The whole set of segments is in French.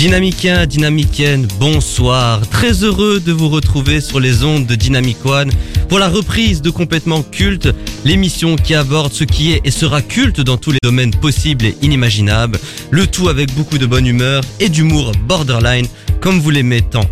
Dynamicains, dynamiciennes, bonsoir. Très heureux de vous retrouver sur les ondes de Dynamic One pour la reprise de Complètement Culte, l'émission qui aborde ce qui est et sera culte dans tous les domaines possibles et inimaginables, le tout avec beaucoup de bonne humeur et d'humour borderline comme vous l'aimez tant.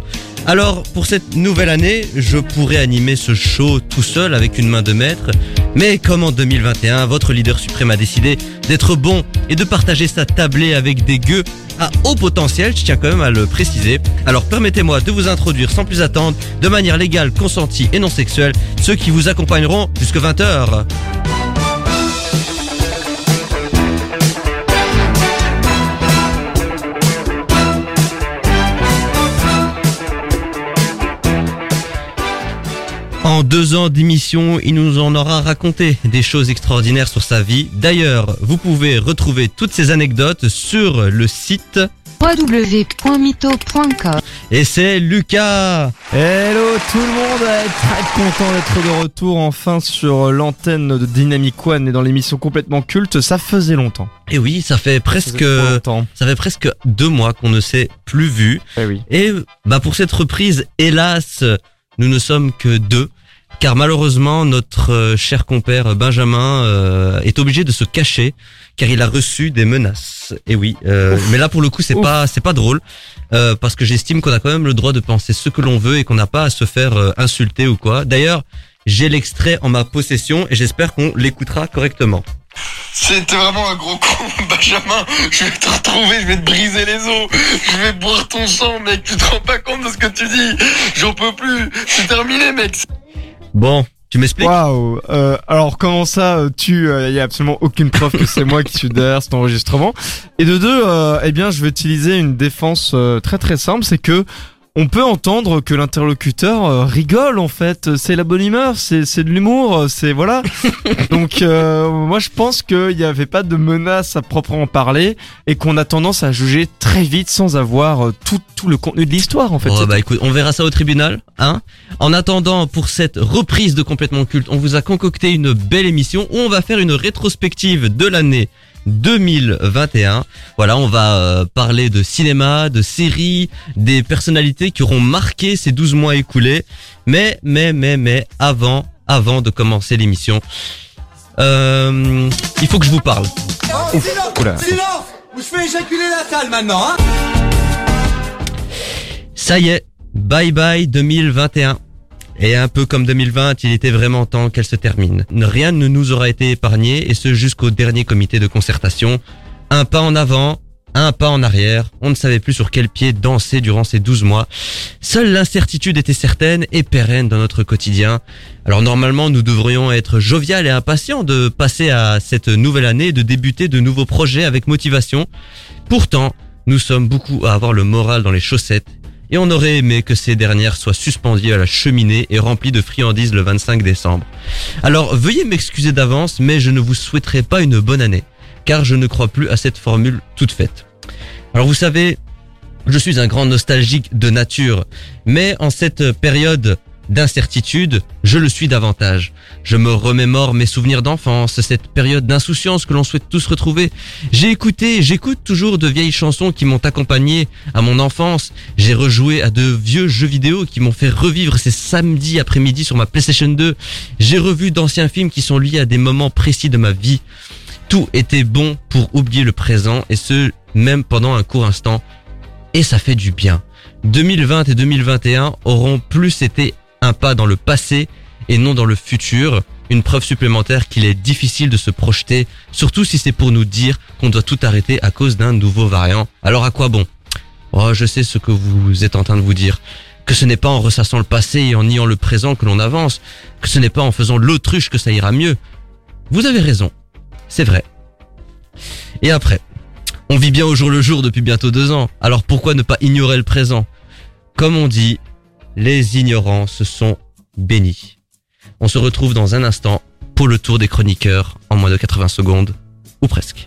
Alors, pour cette nouvelle année, je pourrais animer ce show tout seul avec une main de maître, mais comme en 2021, votre leader suprême a décidé d'être bon et de partager sa tablée avec des gueux à haut potentiel, je tiens quand même à le préciser. Alors permettez-moi de vous introduire sans plus attendre, de manière légale, consentie et non sexuelle, ceux qui vous accompagneront jusque 20h. Deux ans d'émission, il nous en aura raconté des choses extraordinaires sur sa vie. D'ailleurs, vous pouvez retrouver toutes ces anecdotes sur le site www.mytho.com et c'est Lucas. Hello tout le monde, très content d'être de retour enfin sur l'antenne de Dynamic One et dans l'émission complètement culte. Ça faisait longtemps. Et oui, ça fait presque, Ça ça fait presque deux mois qu'on ne s'est plus vu. Eh oui. Et bah pour cette reprise, hélas, nous ne sommes que deux. Car malheureusement, notre euh, cher compère Benjamin euh, est obligé de se cacher car il a reçu des menaces. Et oui, euh, Ouf. mais là pour le coup c'est Ouf. pas c'est pas drôle euh, parce que j'estime qu'on a quand même le droit de penser ce que l'on veut et qu'on n'a pas à se faire euh, insulter ou quoi. D'ailleurs, j'ai l'extrait en ma possession et j'espère qu'on l'écoutera correctement. C'était vraiment un gros con, Benjamin. Je vais te retrouver, je vais te briser les os. Je vais boire ton sang, mec. Tu te rends pas compte de ce que tu dis. J'en peux plus. C'est terminé, mec. Bon, tu m'expliques? Waouh. Euh, alors comment ça euh, tu il y a absolument aucune preuve que c'est moi qui suis derrière cet enregistrement. Et de deux, euh, eh bien je vais utiliser une défense euh, très très simple, c'est que on peut entendre que l'interlocuteur euh, rigole en fait, c'est la bonne humeur, c'est c'est de l'humour, euh, c'est voilà. Donc euh, moi je pense qu'il n'y avait pas de menace à proprement parler et qu'on a tendance à juger très vite sans avoir tout tout le contenu de l'histoire en fait. Oh, bah écoute, on verra ça au tribunal, hein. En attendant, pour cette reprise de complètement culte, on vous a concocté une belle émission où on va faire une rétrospective de l'année 2021. Voilà, on va euh, parler de cinéma, de séries, des personnalités qui auront marqué ces 12 mois écoulés. Mais, mais, mais, mais, avant, avant de commencer l'émission, euh, il faut que je vous parle. silence Oula. Silence Ou je fais éjaculer la salle maintenant, hein Ça y est, bye bye 2021. Et un peu comme 2020, il était vraiment temps qu'elle se termine. Rien ne nous aura été épargné, et ce jusqu'au dernier comité de concertation. Un pas en avant, un pas en arrière, on ne savait plus sur quel pied danser durant ces 12 mois. Seule l'incertitude était certaine et pérenne dans notre quotidien. Alors normalement, nous devrions être jovial et impatients de passer à cette nouvelle année, de débuter de nouveaux projets avec motivation. Pourtant, nous sommes beaucoup à avoir le moral dans les chaussettes et on aurait aimé que ces dernières soient suspendues à la cheminée et remplies de friandises le 25 décembre. Alors veuillez m'excuser d'avance, mais je ne vous souhaiterai pas une bonne année, car je ne crois plus à cette formule toute faite. Alors vous savez, je suis un grand nostalgique de nature, mais en cette période d'incertitude, je le suis davantage. Je me remémore mes souvenirs d'enfance, cette période d'insouciance que l'on souhaite tous retrouver. J'ai écouté, j'écoute toujours de vieilles chansons qui m'ont accompagné à mon enfance. J'ai rejoué à de vieux jeux vidéo qui m'ont fait revivre ces samedis après-midi sur ma PlayStation 2. J'ai revu d'anciens films qui sont liés à des moments précis de ma vie. Tout était bon pour oublier le présent et ce, même pendant un court instant. Et ça fait du bien. 2020 et 2021 auront plus été un pas dans le passé et non dans le futur. Une preuve supplémentaire qu'il est difficile de se projeter, surtout si c'est pour nous dire qu'on doit tout arrêter à cause d'un nouveau variant. Alors à quoi bon? Oh, je sais ce que vous êtes en train de vous dire. Que ce n'est pas en ressassant le passé et en niant le présent que l'on avance. Que ce n'est pas en faisant l'autruche que ça ira mieux. Vous avez raison. C'est vrai. Et après On vit bien au jour le jour depuis bientôt deux ans, alors pourquoi ne pas ignorer le présent? Comme on dit, les ignorants se sont bénis. On se retrouve dans un instant pour le tour des chroniqueurs en moins de 80 secondes, ou presque.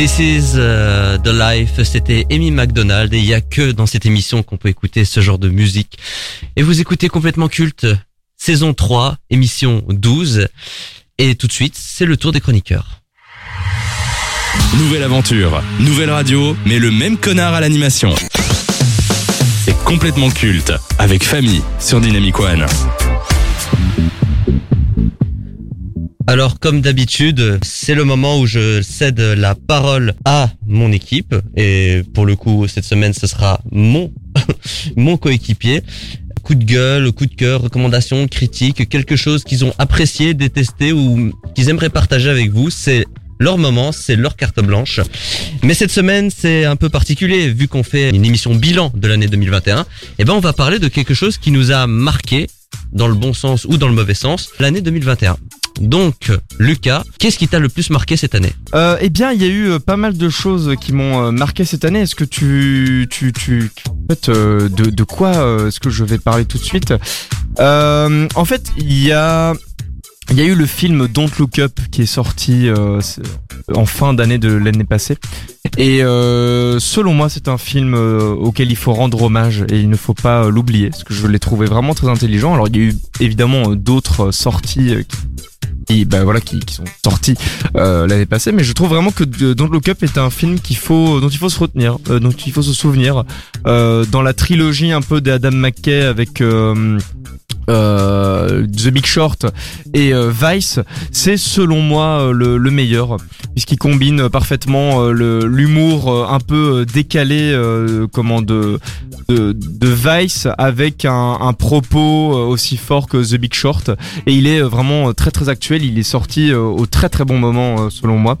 This is euh, the life, c'était Amy McDonald et il y a que dans cette émission qu'on peut écouter ce genre de musique. Et vous écoutez complètement culte, saison 3, émission 12. Et tout de suite, c'est le tour des chroniqueurs. Nouvelle aventure, nouvelle radio, mais le même connard à l'animation. C'est complètement culte, avec famille sur Dynamic One. Alors comme d'habitude, c'est le moment où je cède la parole à mon équipe et pour le coup cette semaine ce sera mon mon coéquipier. Coup de gueule, coup de cœur, recommandation, critique, quelque chose qu'ils ont apprécié, détesté ou qu'ils aimeraient partager avec vous, c'est leur moment, c'est leur carte blanche. Mais cette semaine, c'est un peu particulier vu qu'on fait une émission bilan de l'année 2021. Et ben on va parler de quelque chose qui nous a marqué dans le bon sens ou dans le mauvais sens l'année 2021. Donc, Lucas, qu'est-ce qui t'a le plus marqué cette année? Euh, eh bien, il y a eu euh, pas mal de choses qui m'ont euh, marqué cette année. Est-ce que tu, tu, tu, en fait, de, quoi est-ce que je vais parler tout de suite? En fait, il y a, il y a eu le film Don't Look Up qui est sorti en fin d'année de l'année passée. Et selon moi, c'est un film auquel il faut rendre hommage et il ne faut pas l'oublier, parce que je l'ai trouvé vraiment très intelligent. Alors, il y a eu évidemment d'autres sorties qui, qui, bah, voilà, qui, sont sorties euh, l'année passée, mais je trouve vraiment que Don't Look Up est un film qu'il faut, dont il faut se retenir, euh, dont il faut se souvenir. Euh, dans la trilogie un peu d'Adam McKay avec euh, The Big Short et euh, Vice, c'est selon moi euh, le, le meilleur puisqu'il combine parfaitement l'humour un peu décalé comment de, de Vice avec un, propos aussi fort que The Big Short et il est vraiment très très actuel. Il est sorti au très très bon moment selon moi.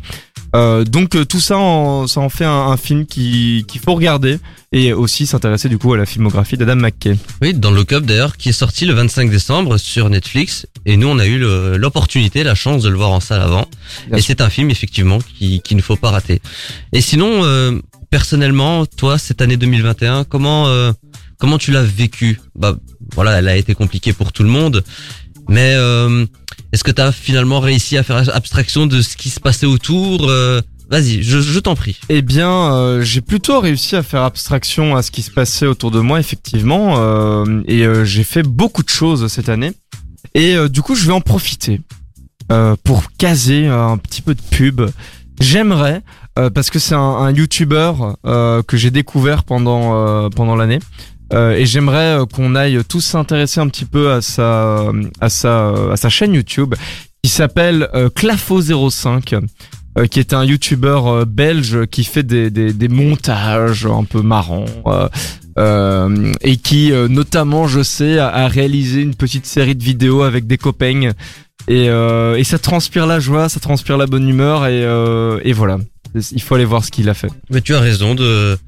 Euh, donc euh, tout ça, en, ça en fait un, un film qui qu'il faut regarder et aussi s'intéresser du coup à la filmographie d'Adam McKay. Oui, dans le Cup d'ailleurs, qui est sorti le 25 décembre sur Netflix. Et nous, on a eu l'opportunité, la chance de le voir en salle avant. Bien et c'est un film, effectivement, qui- qu'il ne faut pas rater. Et sinon, euh, personnellement, toi, cette année 2021, comment, euh, comment tu l'as vécu? Bah, voilà, elle a été compliquée pour tout le monde. Mais euh, est-ce que tu as finalement réussi à faire abstraction de ce qui se passait autour Euh, Vas-y, je, t'en prie. Eh bien, euh, j'ai plutôt réussi à faire abstraction à ce qui se passait autour de moi, effectivement, et j'ai fait beaucoup de choses cette année. Et du coup, je vais en profiter pour caser un petit peu de pub. J'aimerais, parce que c'est un, un YouTuber que j'ai découvert pendant pendant l'année. Euh, et j'aimerais euh, qu'on aille tous s'intéresser un petit peu à sa à sa à sa chaîne YouTube qui s'appelle euh, Clafo05 euh, qui est un youtubeur euh, belge qui fait des, des, des montages un peu marrants euh, euh, et qui euh, notamment je sais a, a réalisé une petite série de vidéos avec des copains et, euh, et ça transpire la joie, ça transpire la bonne humeur et, euh, et voilà. Il faut aller voir ce qu'il a fait. Mais tu as raison de,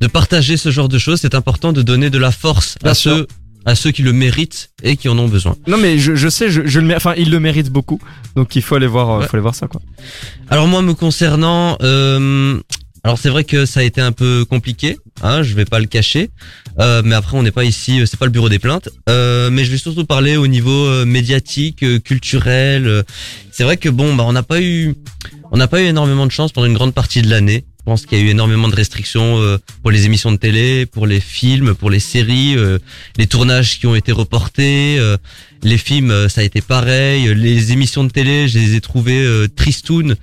de partager ce genre de choses. C'est important de donner de la force Bien à sûr. ceux, à ceux qui le méritent et qui en ont besoin. Non mais je, je sais, je, je le, enfin il le mérite beaucoup, donc il faut aller voir, euh, Ouais. faut aller voir ça quoi. Alors moi, me concernant, euh, alors c'est vrai que ça a été un peu compliqué, hein, je vais pas le cacher, euh, mais après on n'est pas ici, euh, c'est pas le bureau des plaintes, euh, mais je vais surtout parler au niveau médiatique, culturel. C'est vrai que bon, bah on n'a pas eu, on n'a pas eu énormément de chance pendant une grande partie de l'année. Je pense qu'il y a eu énormément de restrictions pour les émissions de télé, pour les films, pour les séries, les tournages qui ont été reportés, les films, ça a été pareil, les émissions de télé, je les ai trouvées tristounes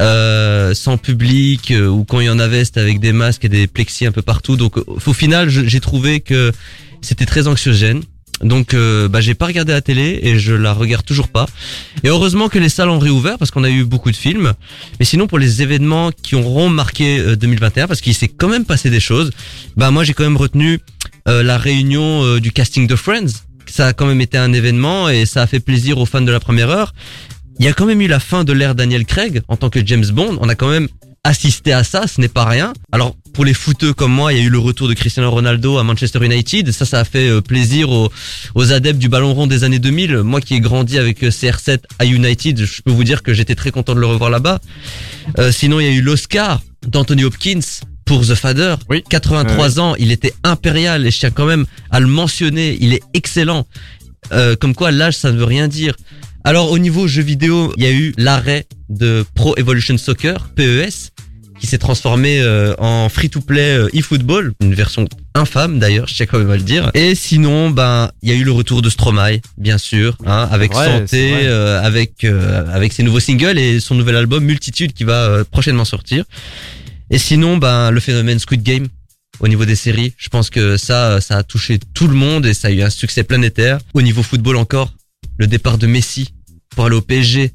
euh, sans public euh, ou quand il y en avait c'était avec des masques et des plexis un peu partout. Donc euh, au final j'ai trouvé que c'était très anxiogène. Donc euh, bah, j'ai pas regardé la télé et je la regarde toujours pas. Et heureusement que les salles ont réouvert parce qu'on a eu beaucoup de films. Mais sinon pour les événements qui auront marqué euh, 2021 parce qu'il s'est quand même passé des choses bah moi j'ai quand même retenu euh, la réunion euh, du casting de Friends. Ça a quand même été un événement et ça a fait plaisir aux fans de la première heure il y a quand même eu la fin de l'ère Daniel Craig en tant que James Bond. On a quand même assisté à ça, ce n'est pas rien. Alors pour les footeux comme moi, il y a eu le retour de Cristiano Ronaldo à Manchester United. Ça, ça a fait euh, plaisir aux, aux adeptes du ballon rond des années 2000. Moi qui ai grandi avec euh, CR7 à United, je peux vous dire que j'étais très content de le revoir là-bas. Euh, sinon, il y a eu l'Oscar d'Anthony Hopkins pour The Father. Oui. 83 ans, il était impérial et je tiens quand même à le mentionner. Il est excellent. Euh, comme quoi l'âge ça ne veut rien dire. Alors au niveau jeux vidéo, il y a eu l'arrêt de Pro Evolution Soccer, PES, qui s'est transformé euh, en free-to-play euh, eFootball, une version infâme d'ailleurs, je tiens quand même à le dire. Et sinon, ben il y a eu le retour de Stromae, bien sûr, hein, avec vrai, santé, euh, avec euh, avec ses nouveaux singles et son nouvel album Multitude qui va prochainement sortir. Et sinon, ben le phénomène Squid Game au niveau des séries, je pense que ça, ça a touché tout le monde et ça a eu un succès planétaire. Au niveau football encore, le départ de Messi pour aller au PSG,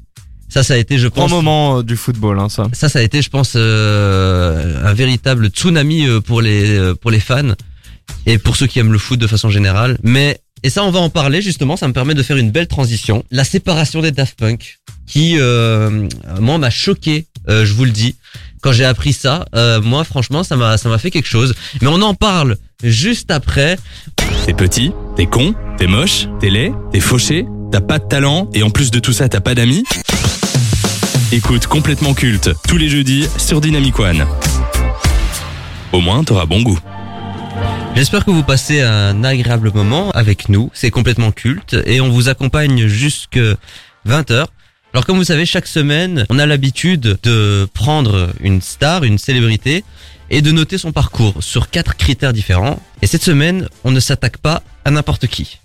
ça, ça a été, je Grand pense, moment euh, du football, hein, ça. ça, ça a été, je pense, euh, un véritable tsunami euh, pour les pour les fans et pour ceux qui aiment le foot de façon générale. Mais et ça, on va en parler justement. Ça me permet de faire une belle transition. La séparation des Daft Punk, qui euh, moi m'a choqué. euh, je vous le dis. Quand j'ai appris ça, euh, moi franchement, ça m'a ça m'a fait quelque chose. Mais on en parle juste après. T'es petit, t'es con, t'es moche, t'es laid, t'es fauché, t'as pas de talent et en plus de tout ça, t'as pas d'amis Écoute complètement culte tous les jeudis sur Dynamic One. Au moins, t'auras bon goût. J'espère que vous passez un agréable moment avec nous. C'est complètement culte et on vous accompagne jusque 20h. Alors comme vous savez, chaque semaine, on a l'habitude de prendre une star, une célébrité et de noter son parcours sur quatre critères différents. Et cette semaine, on ne s'attaque pas à n'importe qui.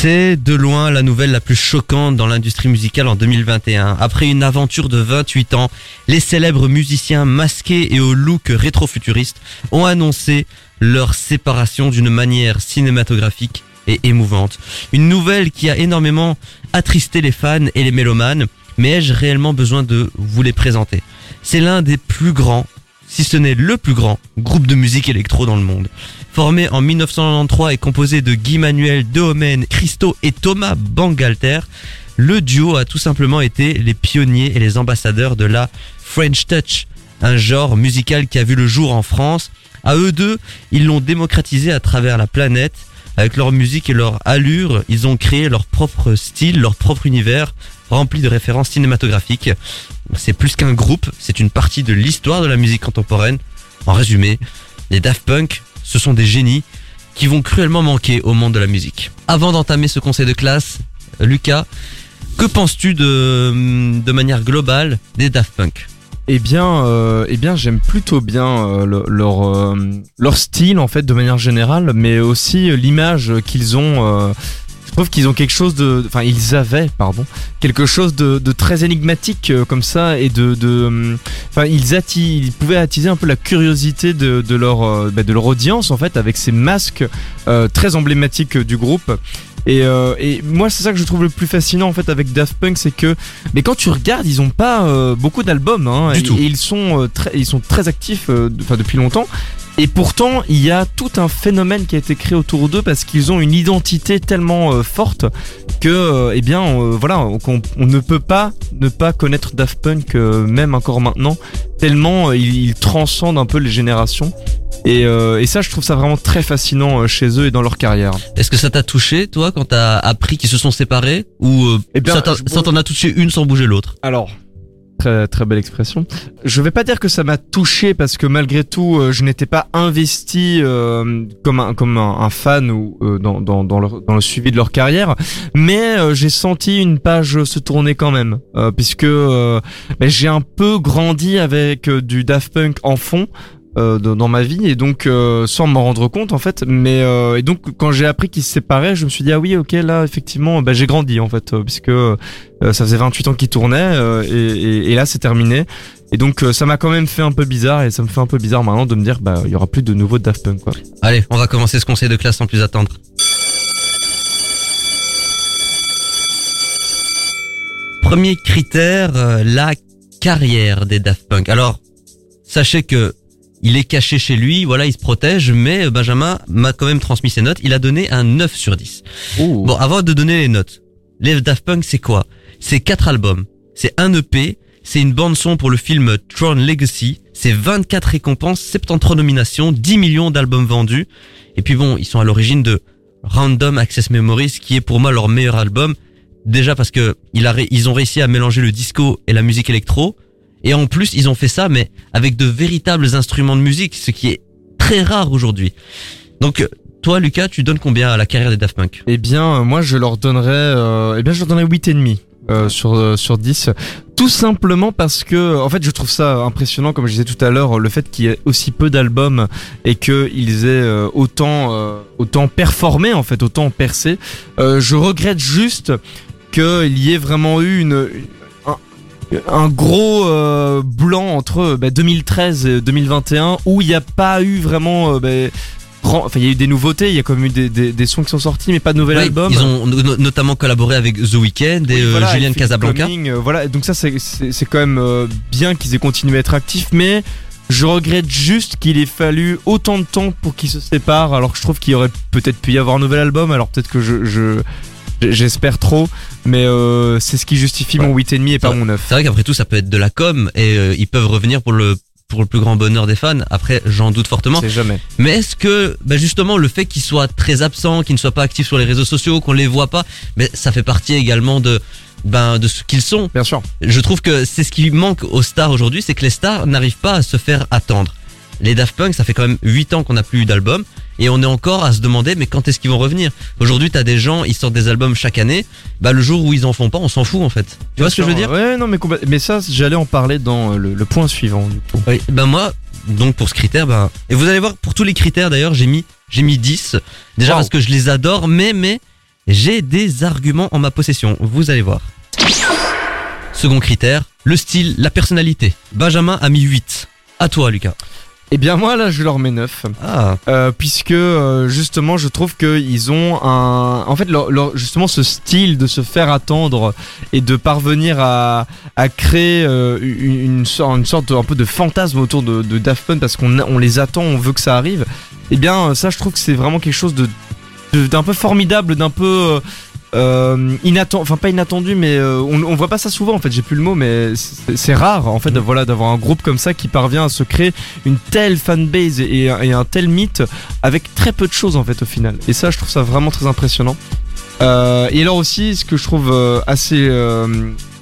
C'est de loin la nouvelle la plus choquante dans l'industrie musicale en 2021. Après une aventure de 28 ans, les célèbres musiciens masqués et au look rétro-futuriste ont annoncé leur séparation d'une manière cinématographique et émouvante. Une nouvelle qui a énormément attristé les fans et les mélomanes, mais ai-je réellement besoin de vous les présenter? C'est l'un des plus grands, si ce n'est le plus grand, groupe de musique électro dans le monde. Formé en 1993 et composé de Guy Manuel Dehomen, Christo et Thomas Bangalter, le duo a tout simplement été les pionniers et les ambassadeurs de la French Touch, un genre musical qui a vu le jour en France. À eux deux, ils l'ont démocratisé à travers la planète. Avec leur musique et leur allure, ils ont créé leur propre style, leur propre univers, rempli de références cinématographiques. C'est plus qu'un groupe, c'est une partie de l'histoire de la musique contemporaine. En résumé, les Daft Punk, ce sont des génies qui vont cruellement manquer au monde de la musique. Avant d'entamer ce conseil de classe, Lucas, que penses-tu de, manière globale des Daft Punk? Eh bien, euh, eh bien, j'aime plutôt bien euh, le- leur euh, leur style en fait de manière générale, mais aussi l'image qu'ils ont. Euh, je trouve qu'ils ont quelque chose de, enfin, ils avaient, pardon, quelque chose de, de très énigmatique euh, comme ça et de, de, enfin, ils atti, ils pouvaient attiser un peu la curiosité de, de leur, euh, bah, de leur audience en fait avec ces masques euh, très emblématiques euh, du groupe. Et, euh, et moi, c'est ça que je trouve le plus fascinant en fait avec Daft Punk, c'est que, mais quand tu regardes, ils ont pas euh, beaucoup d'albums, hein, Du et, tout. et ils sont euh, très, ils sont très actifs, euh, enfin depuis longtemps. Et pourtant, il y a tout un phénomène qui a été créé autour d'eux parce qu'ils ont une identité tellement euh, forte que, euh, eh bien, euh, voilà, qu'on on ne peut pas ne pas connaître Daft Punk euh, même encore maintenant, tellement euh, ils, ils transcendent un peu les générations. Et, euh, et ça, je trouve ça vraiment très fascinant chez eux et dans leur carrière. Est-ce que ça t'a touché, toi, quand t'as appris qu'ils se sont séparés Ou euh, Eh bien, ça t'en- je- t'en a touché une sans bouger l'autre? Alors, très très belle expression. Je vais pas dire que ça m'a touché parce que malgré tout, euh, je n'étais pas investi euh, comme un comme un, fan ou euh, dans dans dans le, suivi de leur carrière, mais j'ai senti une page se tourner quand même, puisque j'ai un peu grandi avec du Daft Punk en fond. Euh, dans ma vie et donc euh, sans m'en rendre compte en fait mais euh, et donc quand j'ai appris qu'ils se séparaient je me suis dit ah oui ok là effectivement bah, j'ai grandi en fait euh, puisque euh, ça faisait 28 ans qu'ils tournaient et, et- et là c'est terminé et donc ça m'a quand même fait un peu bizarre et ça me fait un peu bizarre maintenant de me dire bah il y aura plus de nouveaux Daft Punk quoi. Allez, on va commencer ce conseil de classe sans plus attendre. Premier critère, la carrière des Daft Punk. Alors, sachez que il est caché chez lui, voilà, il se protège, mais euh, Benjamin m'a quand même transmis ses notes. Il a donné un 9 sur 10. Bon, avant de donner les notes, les Daft Punk, c'est quoi? C'est quatre albums, c'est un EP, c'est une bande son pour le film Tron Legacy, c'est 24 récompenses, 73 nominations, 10 millions d'albums vendus. Et puis bon, ils sont à l'origine de Random Access Memories, qui est pour moi leur meilleur album. Déjà parce que ils ont réussi à mélanger le disco et la musique électro. Et en plus, ils ont fait ça, mais avec de véritables instruments de musique, ce qui est très rare aujourd'hui. Donc, toi, Lucas, tu donnes combien à la carrière des Daft Punk? Eh bien, euh, moi, je leur donnerais, euh, eh bien, je leur donnerais 8 et demi euh, sur euh, sur 10. Tout simplement parce que, en fait, je trouve ça impressionnant, comme je disais tout à l'heure, le fait qu'il y ait aussi peu d'albums et qu'ils aient euh, autant euh, autant performé, en fait, autant percé. Euh, je regrette juste qu'il y ait vraiment eu une un, gros euh, blanc entre bah, 2013 et 2021 où il n'y a pas eu vraiment euh, bah, Enfin, il y a eu des nouveautés, il y a quand même eu des, des, des sons qui sont sortis, mais pas de nouvel Ouais, album. Ils ont no- notamment collaboré avec The Weeknd et Oui, euh, voilà, Julian Casablanca. Coming, euh, voilà, donc ça c'est quand même euh, bien qu'ils aient continué à être actifs, mais je regrette juste qu'il ait fallu autant de temps pour qu'ils se séparent, alors que je trouve qu'il aurait peut-être pu y avoir un nouvel album, alors peut-être que je, je j'espère trop, mais euh, c'est ce qui justifie Ouais. mon 8,5 et pas mon 9. C'est vrai qu'après tout, ça peut être de la com et euh, ils peuvent revenir pour le pour le plus grand bonheur des fans. Après, j'en doute fortement. C'est jamais. Mais est-ce que, bah justement, le fait qu'ils soient très absents, qu'ils ne soient pas actifs sur les réseaux sociaux, qu'on les voit pas, mais ça fait partie également de ben de ce qu'ils sont. Bien sûr. Je trouve que c'est ce qui manque aux stars aujourd'hui, c'est que les stars n'arrivent pas à se faire attendre. Les Daft Punk, ça fait quand même 8 ans qu'on n'a plus eu d'album et on est encore à se demander mais quand est-ce qu'ils vont revenir? Aujourd'hui, t'as des gens, ils sortent des albums chaque année, bah le jour où ils en font pas, on s'en fout en fait. Tu vois ce que je veux dire? Ouais, non, mais, ça, j'allais en parler dans euh, le, le point suivant, du coup. Oui, ben moi, donc pour ce critère, ben et vous allez voir pour tous les critères d'ailleurs, j'ai mis j'ai mis 10 déjà Wow. parce que je les adore, mais mais J'ai des arguments en ma possession, vous allez voir. Second critère, le style, la personnalité. Benjamin a mis 8. À toi Lucas. Eh bien moi là je leur mets 9. Ah, Euh, puisque euh, justement je trouve qu'ils ont un en fait leur, leur- justement ce style de se faire attendre et de parvenir à, à créer euh, une, une sorte, une sorte de- un peu de fantasme autour de, de Daft Punk parce qu'on on les attend on veut que ça arrive et bien ça je trouve que c'est vraiment quelque chose de de- d'un peu formidable d'un peu euh, inattendu enfin pas inattendu mais euh, on, on voit pas ça souvent en fait j'ai plus le mot mais c'est rare en fait de, voilà d'avoir un groupe comme ça qui parvient à se créer une telle fanbase et, et un- tel mythe avec très peu de choses en fait au final. Et ça, je trouve ça vraiment très impressionnant. Euh, et alors aussi, ce que je trouve assez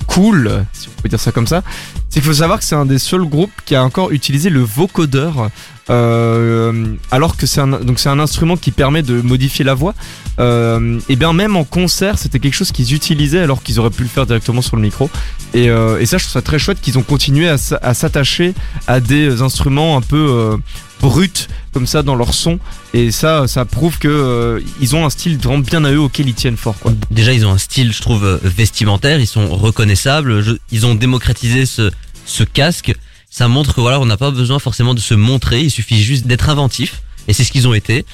cool, si on peut dire ça comme ça, c'est qu'il faut savoir que c'est un des seuls groupes qui a encore utilisé le vocodeur. Euh, alors que c'est un donc c'est un instrument qui permet de modifier la voix. Euh, et bien même en concert, c'était quelque chose qu'ils utilisaient alors qu'ils auraient pu le faire directement sur le micro. Et, euh, et ça, je trouve ça très chouette qu'ils ont continué à, s'attacher à des instruments un peu euh, bruts comme ça dans leur son. Et ça, ça prouve que euh, ils ont un style vraiment bien à eux auquel ils tiennent fort. Quoi. déjà ils ont un style, je trouve, euh, vestimentaire, ils sont reconnaissables, ils ont démocratisé ce, ce casque. Ça montre que voilà, on n'a pas besoin forcément de se montrer, il suffit juste d'être inventif. Et c'est ce qu'ils ont été.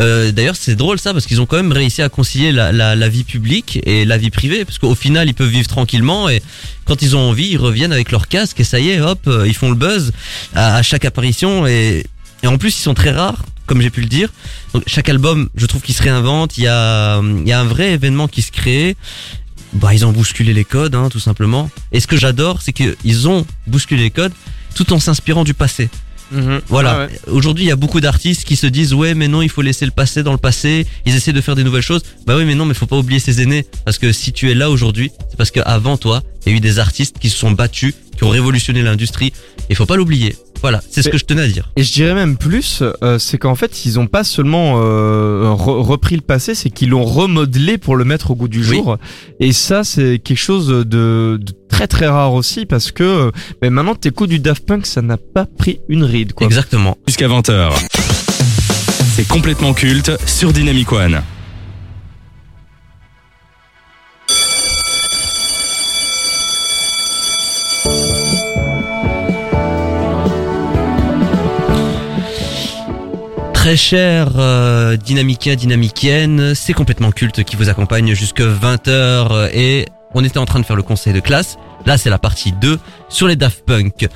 Euh, D'ailleurs, c'est drôle ça parce qu'ils ont quand même réussi à concilier la, vie publique et la vie privée, parce qu'au final, ils peuvent vivre tranquillement et quand ils ont envie, ils reviennent avec leur casque et ça y est, hop, euh, ils font le buzz à, chaque apparition et, en plus, ils sont très rares, comme j'ai pu le dire. Donc chaque album, je trouve qu'ils se réinventent. Il y a, il y a un vrai événement qui se crée. Bah, ils ont bousculé les codes, hein, tout simplement. Et ce que j'adore, c'est qu'ils ont bousculé les codes tout en s'inspirant du passé. Voilà. Ah ouais. Aujourd'hui, il y a beaucoup d'artistes qui se disent ouais, mais non, il faut laisser le passé dans le passé. Ils essaient de faire des nouvelles choses. Bah oui, mais non, mais faut pas oublier ses aînés parce que si tu es là aujourd'hui, c'est parce qu'avant toi, il y a eu des artistes qui se sont battus, qui ont révolutionné l'industrie. Il faut pas l'oublier. Voilà, c'est ce Mais- que je tenais à dire. Et je dirais même plus, euh, c'est qu'en fait, ils ont pas seulement euh, re- repris le passé, c'est qu'ils l'ont remodelé pour le mettre au goût du Oui. jour. Et ça, c'est quelque chose de, de très très rare aussi parce que ben maintenant, t'écoutes du Daft Punk, ça n'a pas pris une ride. Quoi. Exactement. Jusqu'à 20h. C'est complètement culte sur Dynamic One. Très cher euh, dynamiquien, dynamicienne, c'est complètement culte qui vous accompagne jusque 20h et on était en train de faire le conseil de classe. Là, c'est la partie 2 sur les Daft Punk.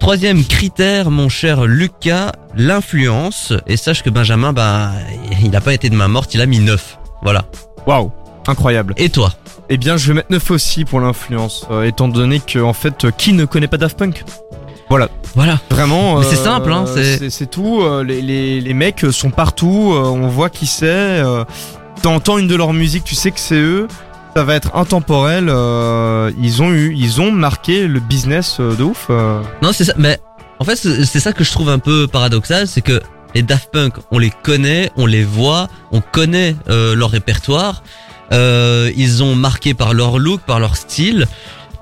Troisième critère, mon cher Lucas, l'influence. Et sache que Benjamin, bah, il n'a pas été de main morte, il a mis 9. Voilà. Waouh, incroyable. Et toi? Eh bien, je vais mettre 9 aussi pour l'influence, euh, étant donné que en fait, euh, qui ne connaît pas Daft Punk? Voilà. Vraiment. Mais c'est euh, simple, hein, c'est- tout. euh, Les, les, les mecs sont partout. euh, on voit qui c'est. euh, T'entends une de leurs musiques, tu sais que c'est eux. Ça va être intemporel. euh, ils ont eu, ils ont marqué le business euh, de ouf. euh. Non, c'est ça. Mais en fait, c'est ça que je trouve un peu paradoxal, c'est que les Daft Punk, on les connaît, on les voit, on connaît euh, leur répertoire. Euh, ils ont marqué par leur look, par leur style.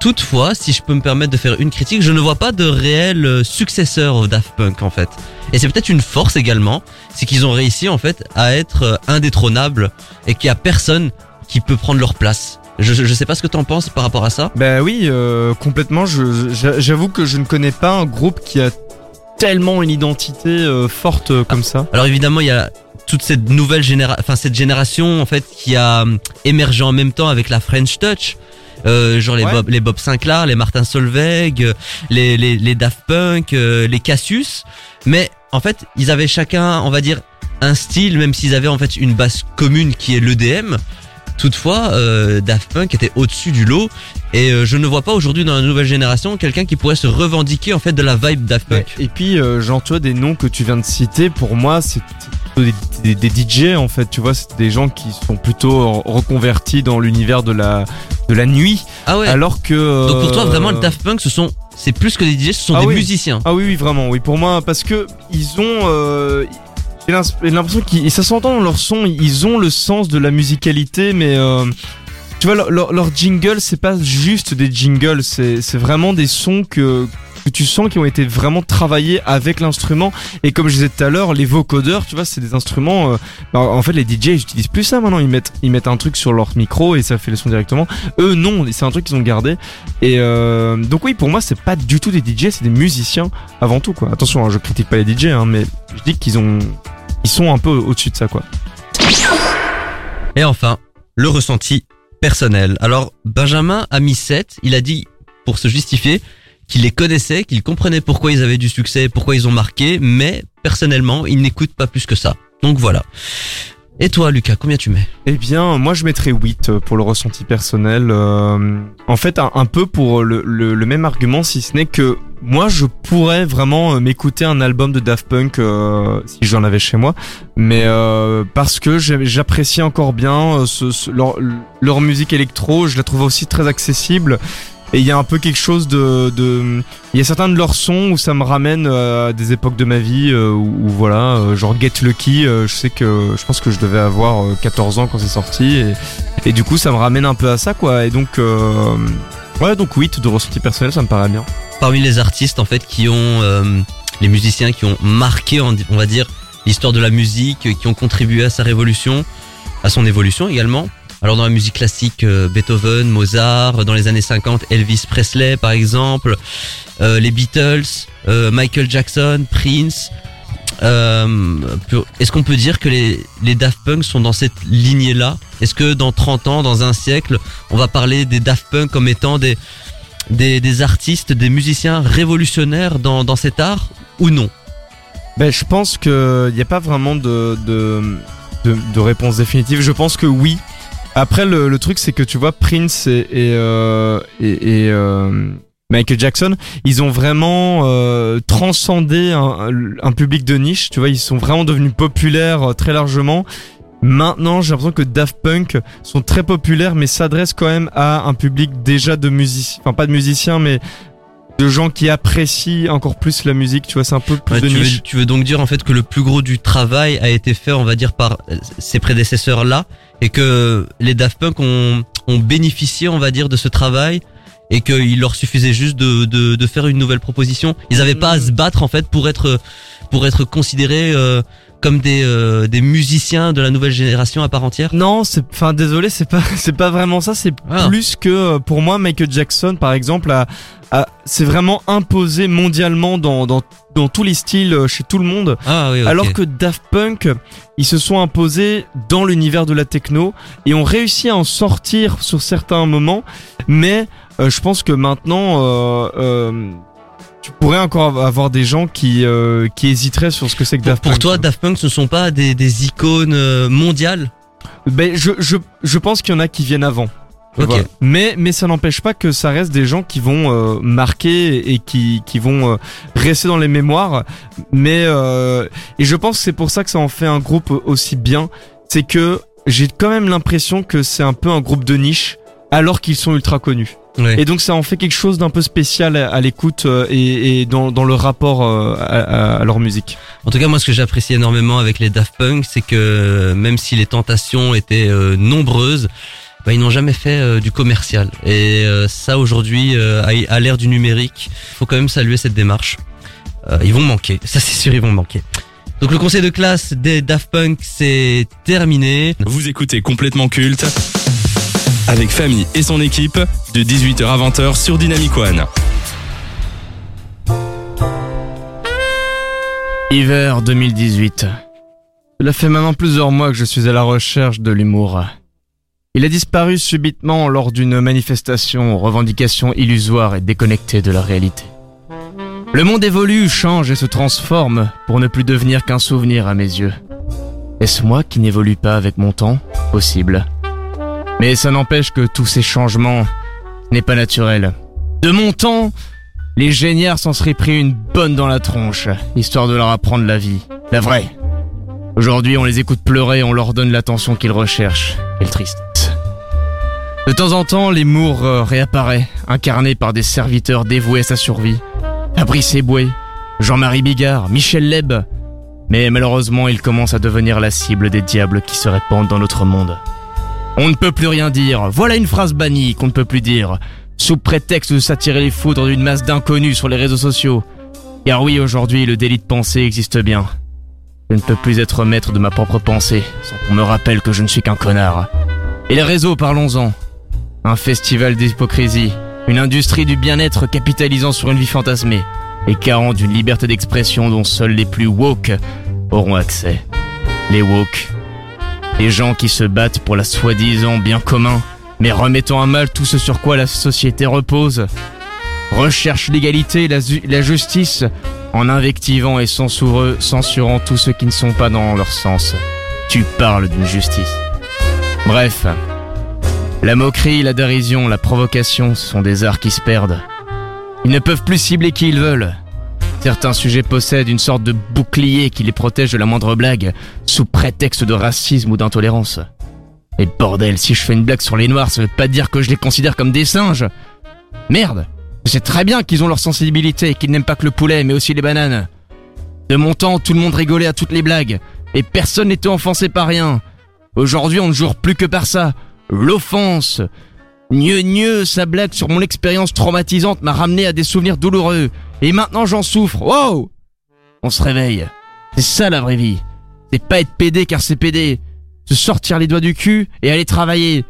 Toutefois, si je peux me permettre de faire une critique, je ne vois pas de réel euh, successeur aux Daft Punk en fait. Et c'est peut-être une force également, c'est qu'ils ont réussi en fait à être euh, indétrônables et qu'il y a personne qui peut prendre leur place. Je, je sais pas ce que t'en penses par rapport à ça. Ben oui, euh, complètement. J'avoue que je ne connais pas un groupe qui a tellement une identité euh, forte euh, comme ça. Alors évidemment, il y a toute cette nouvelle génération, enfin cette génération en fait qui a hum, émergé en même temps avec la French Touch. Euh, genre les Ouais. Bob, les Bob Sinclair, les Martin Solveig, euh, les, les, les Daft Punk, euh, les Cassius. Mais en fait, ils avaient chacun, on va dire, un style, même s'ils avaient en fait une base commune qui est l'EDM. Toutefois, euh, Daft Punk était au-dessus du lot et euh, je ne vois pas aujourd'hui dans la nouvelle génération quelqu'un qui pourrait se revendiquer en fait de la vibe Daft Punk. Et puis, euh, vois, des noms que tu viens de citer, pour moi, c'est plutôt des, des, des DJ, en fait, tu vois, c'est des gens qui sont plutôt reconvertis dans l'univers de la, de la nuit, Ah ouais. alors que... Donc pour toi, euh, vraiment, le Daft Punk, ce sont, c'est plus que des DJ, ce sont Ah des oui. musiciens. Ah oui, oui, vraiment, oui, pour moi, parce que ils ont... euh, j'ai l'impression qu'ils... Ça s'entend dans leur son, ils ont le sens de la musicalité, mais... euh, tu vois, leur, leur, leur jingle, c'est pas juste des jingles, c'est c'est vraiment des sons que, que tu sens qu'ils ont été vraiment travaillés avec l'instrument. Et comme je disais tout à l'heure, les vocodeurs, tu vois, c'est des instruments. euh, bah, en fait, les DJ ils utilisent plus ça maintenant. Ils mettent ils mettent un truc sur leur micro et ça fait le son directement. Eux non, c'est un truc qu'ils ont gardé. Et euh, donc oui, pour moi, c'est pas du tout des DJ, c'est des musiciens avant tout quoi. Attention, hein, je critique pas les DJ, hein, mais je dis qu'ils ont ils sont un peu au-dessus de ça quoi. Et enfin, le ressenti personnel. Alors, Benjamin a mis 7. Il a dit, pour se justifier, qu'il les connaissait, qu'il comprenait pourquoi ils avaient du succès, pourquoi ils ont marqué, mais personnellement, il n'écoute pas plus que ça. Donc voilà. Et toi, Lucas, combien tu mets? Eh bien, moi je mettrais 8 pour le ressenti personnel. euh, en fait, un, un peu pour le, le- le même argument, si ce n'est que moi je pourrais vraiment euh, m'écouter un album de Daft Punk euh, si j'en avais chez moi, mais euh, parce que j'apprécie encore bien euh, leur, musique électro, je la trouve aussi très accessible. Et il y a un peu quelque chose de, de, il y a certains de leurs sons où ça me ramène euh, à des époques de ma vie où, où voilà, genre Get Lucky, je sais que je pense que je devais avoir euh, 14 ans quand c'est sorti et, et du coup ça me ramène un peu à ça quoi. Et donc euh, ouais donc 8 de ressenti personnel ça me paraît bien. Parmi les artistes, en fait, qui ont, euh, les musiciens qui ont marqué, on va dire, l'histoire de la musique, qui ont contribué à sa révolution, à son évolution également. Alors dans la musique classique, euh, Beethoven, Mozart, dans les années 50, Elvis Presley par exemple, euh, les Beatles, Michael Jackson, Prince. Euh, Est-ce qu'on peut dire que les, les Daft Punk sont dans cette lignée-là? Est-ce que dans 30 ans, dans un siècle, on va parler des Daft Punk comme étant des, des, des artistes, des musiciens révolutionnaires dans, dans cet art ou non? Ben je pense que il n'y a pas vraiment de, de, de, de réponse définitive. Je pense que oui. Après le, le truc c'est que tu vois Prince et, et, euh, et, euh, Michael Jackson, ils ont vraiment euh, transcendé un, un public de niche. Tu vois, ils sont vraiment devenus populaires euh, très largement. Maintenant, j'ai l'impression que Daft Punk sont très populaires, mais s'adressent quand même à un public déjà de musiciens, enfin pas de musiciens, mais de gens qui apprécient encore plus la musique. Tu vois, c'est un peu plus Ouais, de tu, niche. veux, tu veux donc dire en fait que le plus gros du travail a été fait, on va dire, par euh, ces prédécesseurs-là et que les Daft Punk ont, ont bénéficié, on va dire, de ce travail et qu'il leur suffisait juste de, de, de faire une nouvelle proposition. Ils n'avaient pas à se battre en fait pour être pour être considérés euh, comme des euh, des musiciens de la nouvelle génération à part entière? Non, c'est, enfin, désolé, c'est pas, c'est pas vraiment ça. C'est Ah. plus que, euh, pour moi, Michael Jackson, par exemple, a, a- c'est vraiment imposé mondialement dans, dans, dans tous les styles, euh, chez tout le monde. Ah oui. Alors que Daft Punk, ils se sont imposés dans l'univers de la techno et ont réussi à en sortir sur certains moments. Mais euh, je pense que maintenant, euh, euh, tu pourrais encore avoir des gens qui, euh, qui hésiteraient sur ce que c'est que pour, Daft pour Punk. toi, Daft Punk, ce ne sont pas des, des icônes euh, mondiales? Ben, je, je, je pense qu'il y en a qui viennent avant. Ok. Voilà. Mais, mais ça n'empêche pas que ça reste des gens qui vont euh, marquer et qui, qui vont euh, rester dans les mémoires. Mais euh, et je pense que c'est pour ça que ça en fait un groupe aussi bien. C'est que j'ai quand même l'impression que c'est un peu un groupe de niche alors qu'ils sont ultra connus. Et donc ça en fait quelque chose d'un peu spécial à, l'écoute euh, et, et dans, dans le rapport euh, à, à- à leur musique. En tout cas, moi, ce que j'apprécie énormément avec les Daft Punk, c'est que euh, même si les tentations étaient euh, nombreuses, bah, ils n'ont jamais fait euh, du commercial. Et euh, ça, aujourd'hui, euh, à, à l'ère du numérique, faut quand même saluer cette démarche. Euh, ils vont manquer, ça c'est sûr, ils vont manquer. Donc le conseil de classe des Daft Punk, c'est terminé. Vous écoutez complètement culte avec Famille et son équipe de 18h à 20h sur Dynamic One. Hiver 2018. Cela fait maintenant plusieurs mois que je suis à la recherche de l'humour. Il a disparu subitement lors d'une manifestation aux revendications illusoires et déconnectées de la réalité. Le monde évolue, change et se transforme pour ne plus devenir qu'un souvenir à mes yeux. Est-ce moi qui n'évolue pas avec mon temps? Possible. Mais ça n'empêche que tous ces changements n'est pas naturel. De mon temps, les géniards s'en seraient pris une bonne dans la tronche, histoire de leur apprendre la vie. La vraie. Aujourd'hui, on les écoute pleurer et on leur donne l'attention qu'ils recherchent. Quelle tristesse. De temps en temps, l'humour euh, réapparaît, incarné par des serviteurs dévoués à sa survie. Fabrice Eboué, Jean-Marie Bigard, Michel Leb. Mais malheureusement, il commence à devenir la cible des diables qui se répandent dans notre monde. On ne peut plus rien dire. Voilà une phrase bannie qu'on ne peut plus dire. sous prétexte de s'attirer les foudres d'une masse d'inconnus sur les réseaux sociaux. Car oui, aujourd'hui, le délit de pensée existe bien. Je ne peux plus être maître de ma propre pensée, sans qu'on me rappelle que je ne suis qu'un connard. Et les réseaux, parlons-en. Un festival d'hypocrisie, une industrie du bien-être capitalisant sur une vie fantasmée, et carent d'une liberté d'expression dont seuls les plus woke auront accès. Les woke. Les gens qui se battent pour la soi-disant bien commun, mais remettant à mal tout ce sur quoi la société repose. Recherchent l'égalité la, la justice en invectivant et censurant tous ceux qui ne sont pas dans leur sens. Tu parles d'une justice. Bref. La moquerie, la dérision, la provocation, sont des arts qui se perdent. Ils ne peuvent plus cibler qui ils veulent. Certains sujets possèdent une sorte de bouclier qui les protège de la moindre blague, sous prétexte de racisme ou d'intolérance. Et bordel, si je fais une blague sur les noirs, ça veut pas dire que je les considère comme des singes. Merde Je sais très bien qu'ils ont leur sensibilité et qu'ils n'aiment pas que le poulet, mais aussi les bananes. De mon temps, tout le monde rigolait à toutes les blagues, et personne n'était offensé par rien. Aujourd'hui, on ne jure plus que par ça. L'offense. Mieux, mieux, sa blague sur mon expérience traumatisante m'a ramené à des souvenirs douloureux. Et maintenant j'en souffre. Wow On se réveille. C'est ça la vraie vie. C'est pas être pédé car c'est pédé. Se sortir les doigts du cul et aller travailler.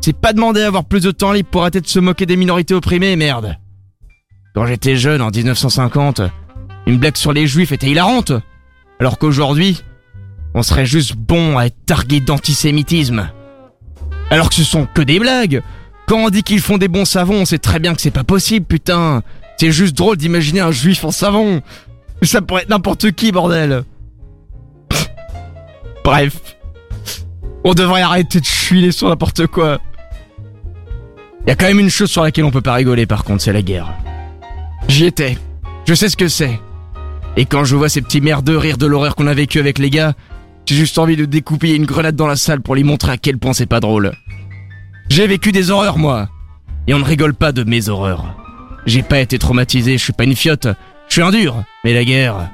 C'est pas demander à avoir plus de temps libre pour arrêter de se moquer des minorités opprimées, merde. Quand j'étais jeune en 1950, une blague sur les juifs était hilarante. Alors qu'aujourd'hui, on serait juste bon à être targué d'antisémitisme. Alors que ce sont que des blagues. Quand on dit qu'ils font des bons savons, on sait très bien que c'est pas possible, putain. C'est juste drôle d'imaginer un juif en savon. Ça pourrait être n'importe qui, bordel. Bref. On devrait arrêter de chuiler sur n'importe quoi. Y a quand même une chose sur laquelle on peut pas rigoler par contre, c'est la guerre. J'y étais. Je sais ce que c'est. Et quand je vois ces petits merdeux rire de l'horreur qu'on a vécu avec les gars, j'ai juste envie de découper une grenade dans la salle pour lui montrer à quel point c'est pas drôle. J'ai vécu des horreurs, moi. Et on ne rigole pas de mes horreurs. J'ai pas été traumatisé, je suis pas une fiotte. Je suis un dur. Mais la guerre,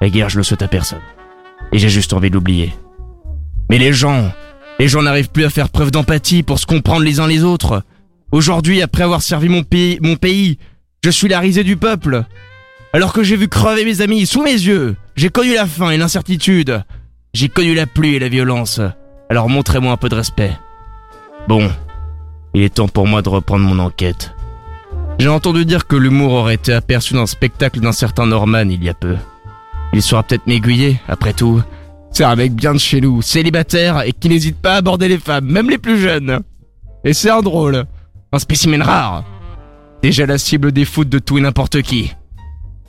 la guerre, je le souhaite à personne. Et j'ai juste envie de l'oublier. Mais les gens, les gens n'arrivent plus à faire preuve d'empathie pour se comprendre les uns les autres. Aujourd'hui, après avoir servi mon pays, mon pays, je suis la risée du peuple. Alors que j'ai vu crever mes amis sous mes yeux, j'ai connu la faim et l'incertitude. J'ai connu la pluie et la violence. Alors montrez-moi un peu de respect. Bon, il est temps pour moi de reprendre mon enquête. J'ai entendu dire que l'humour aurait été aperçu dans le spectacle d'un certain Norman il y a peu. Il saura peut-être m'aiguiller, après tout. C'est un mec bien de chez nous, célibataire et qui n'hésite pas à aborder les femmes, même les plus jeunes. Et c'est un drôle, un spécimen rare. Déjà la cible des foot de tout et n'importe qui.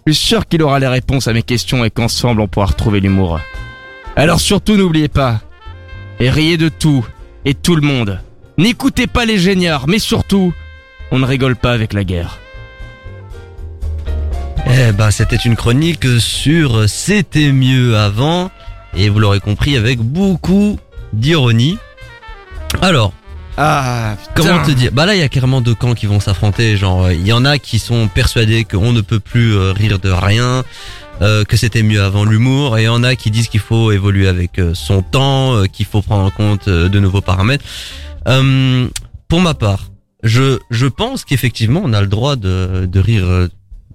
Je suis sûr qu'il aura les réponses à mes questions et qu'ensemble on pourra retrouver l'humour. Alors surtout n'oubliez pas, et riez de tout et tout le monde. N'écoutez pas les géniards, mais surtout, on ne rigole pas avec la guerre. Eh ben, c'était une chronique sur C'était mieux avant. Et vous l'aurez compris avec beaucoup d'ironie. Alors, Ah, putain. comment te dire? Bah là, il y a carrément deux camps qui vont s'affronter. Genre, euh, il y en a qui sont persuadés qu'on ne peut plus euh, rire de rien, euh, que c'était mieux avant l'humour. Et il y en a qui disent qu'il faut évoluer avec euh, son temps, euh, qu'il faut prendre en compte euh, de nouveaux paramètres. Euh, pour ma part, je, je pense qu'effectivement, on a le droit de, de rire euh,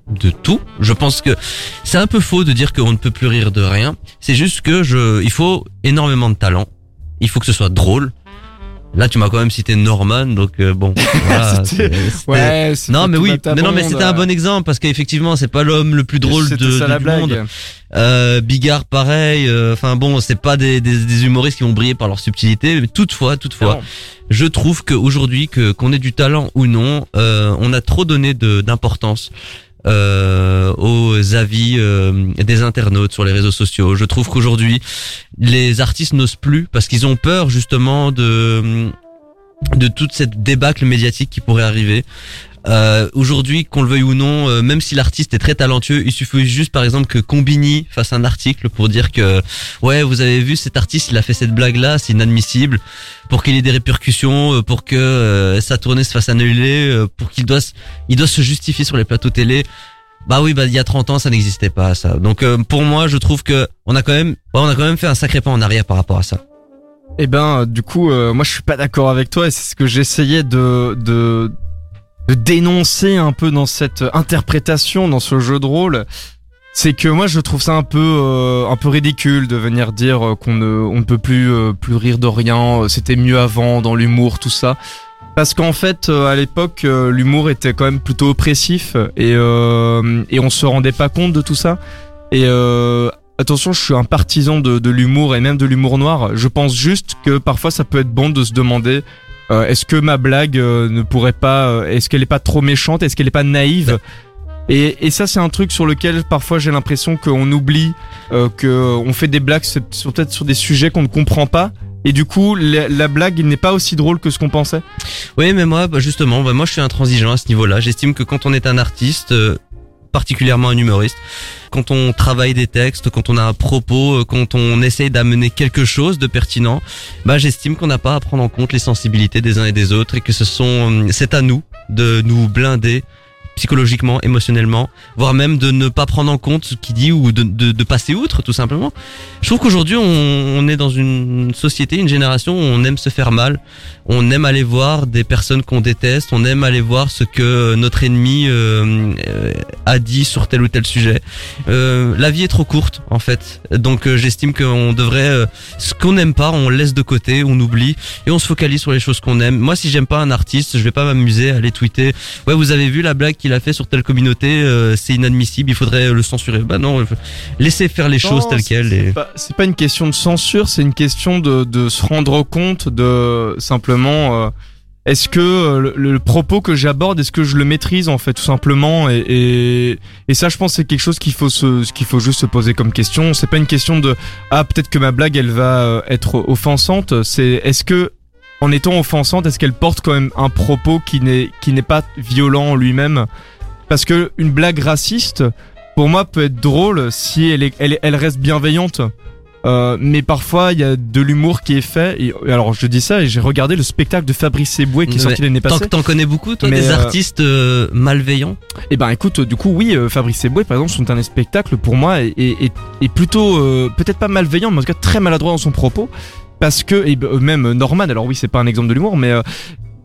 de tout. Je pense que c'est un peu faux de dire qu'on ne peut plus rire de rien. C'est juste que je, il faut énormément de talent. Il faut que ce soit drôle. Là, tu m'as quand même cité Norman, donc euh, bon. voilà, Ouais, c'était Non, mais oui, un mais non, mais c'était un là. bon exemple parce qu'effectivement, c'est pas l'homme le plus drôle de, de- la du blague. monde. Euh, Bigard, pareil. euh, Enfin bon, c'est pas des, des, des humoristes qui vont briller par leur subtilité, mais toutefois, toutefois, Non. je trouve qu'aujourd'hui, que qu'on ait du talent ou non, euh, on a trop donné d'importance euh, aux avis euh, des internautes sur les réseaux sociaux. Je trouve qu'aujourd'hui, les artistes n'osent plus parce qu'ils ont peur justement de de toute cette débâcle médiatique qui pourrait arriver. Euh, Aujourd'hui, qu'on le veuille ou non, euh, même si l'artiste est très talentueux, il suffit juste, par exemple, que Combini fasse un article pour dire que, ouais, vous avez vu cet artiste, il a fait cette blague-là, c'est inadmissible, pour qu'il ait des répercussions, euh, pour que euh, sa tournée se fasse annuler, euh, pour qu'il doit, il doit se justifier sur les plateaux télé. Bah oui, bah il y a 30 ans, ça n'existait pas ça. Donc euh, pour moi, je trouve que on a quand même, ouais, on a quand même fait un sacré pas en arrière par rapport à ça. Eh ben, du coup, euh, moi je suis pas d'accord avec toi et c'est ce que j'essayais de, de de dénoncer un peu dans cette interprétation, dans ce jeu de rôle, c'est que moi je trouve ça un peu euh, un peu ridicule de venir dire euh, qu'on ne on ne peut plus euh, plus rire de rien, c'était mieux avant dans l'humour tout ça. Parce qu'en fait, à l'époque, l'humour était quand même plutôt oppressif et euh, et on se rendait pas compte de tout ça. Et attention, je suis un partisan de, de l'humour et même de l'humour noir. Je pense juste que parfois ça peut être bon de se demander euh, est-ce que ma blague euh, ne pourrait pas, euh, est-ce qu'elle est pas trop méchante, est-ce qu'elle est pas naïve? Et, et ça c'est un truc sur lequel parfois j'ai l'impression qu'on oublie, euh, que on fait des blagues sur- peut-être sur des sujets qu'on ne comprend pas. Et du coup, la, la blague n'est pas aussi drôle que ce qu'on pensait. Oui, mais moi, bah, justement, bah, moi, je suis intransigeant à ce niveau-là. J'estime que quand on est un artiste, euh, particulièrement un humoriste, quand on travaille des textes, quand on a un propos, euh, quand on essaye d'amener quelque chose de pertinent, bah, j'estime qu'on n'a pas à prendre en compte les sensibilités des uns et des autres et que ce sont, euh, c'est à nous de nous blinder psychologiquement, émotionnellement, voire même de ne pas prendre en compte ce qu'il dit ou de, passer outre, tout simplement. Je trouve qu'aujourd'hui, on, est dans une société, une génération où on aime se faire mal, on aime aller voir des personnes qu'on déteste, on aime aller voir ce que notre ennemi euh, euh, a dit sur tel ou tel sujet. Euh, la vie est trop courte, en fait. Donc, j'estime qu'on devrait, ce qu'on n'aime pas, on laisse de côté, on oublie et on se focalise sur les choses qu'on aime. Moi, si j'aime pas un artiste, je vais pas m'amuser à aller tweeter. Ouais, vous avez vu la blague qu'il a fait sur telle communauté, euh, c'est inadmissible, il faudrait le censurer. Bah non, laissez faire les choses telles quelles. C'est Et... pas, une question de censure, c'est une question de, de se rendre compte de simplement. euh, est-ce que euh, le, le propos que j'aborde, est-ce que je le maîtrise en fait tout simplement et, et, et ça, je pense, c'est quelque chose qu'il faut se, qu'il faut juste se poser comme question. C'est pas une question de ah peut-être que ma blague elle va euh, être offensante. C'est est-ce que en étant offensante, est-ce qu'elle porte quand même un propos qui n'est qui n'est pas violent en lui-même? Parce que une blague raciste, pour moi, peut être drôle si elle, est, elle, est- elle reste bienveillante. Euh, mais parfois, il y a de l'humour qui est fait. Et, alors, je dis ça et j'ai regardé le spectacle de Fabrice Eboué qui est Ouais. sorti l'année Tant passée. que t'en connais beaucoup, toi, Mais, des euh, artistes euh, malveillants? Et ben, écoute, du coup, oui, euh, Fabrice Eboué, par exemple, son dernier spectacle, pour moi, est, est, est- est plutôt, euh, peut-être pas malveillant, mais en tout cas très maladroit dans son propos. Parce que, et ben, même Norman, alors oui, c'est pas un exemple de l'humour, mais euh,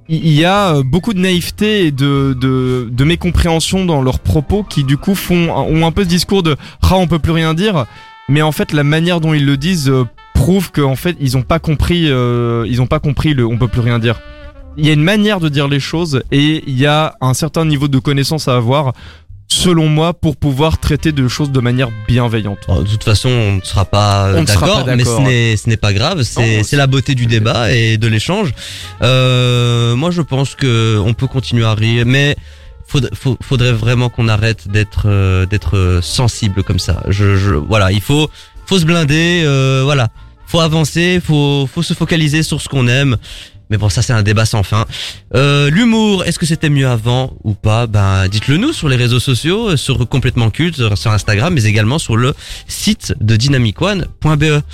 il il y a euh, beaucoup de naïveté et de, de, de mécompréhension dans leurs propos qui, du coup, font, ont un peu ce discours de « Ah, on peut plus rien dire », mais en fait, la manière dont ils le disent euh, prouve qu'en fait, ils ont pas compris, euh, ils ont pas compris le « on peut plus rien dire ». Il y a une manière de dire les choses et il y a un certain niveau de connaissance à avoir, selon moi, pour pouvoir traiter de choses de manière bienveillante. Oh, De toute façon, on ne sera pas euh, d'accord, mais ce n'est pas grave. C'est la beauté du débat et de l'échange. Euh, moi, je pense que on peut continuer à rire, mais faudrait, faudrait vraiment qu'on arrête d'être euh, d'être sensible comme ça. Je, je voilà, il faut faut se blinder. Euh, voilà, faut avancer, faut faut se focaliser sur ce qu'on aime. Mais bon, ça c'est un débat sans fin. Euh, L'humour, est-ce que c'était mieux avant ou pas? Ben, dites-le nous sur les réseaux sociaux, euh, sur complètement culte, sur sur Instagram, mais également sur le site de dynamicone.be.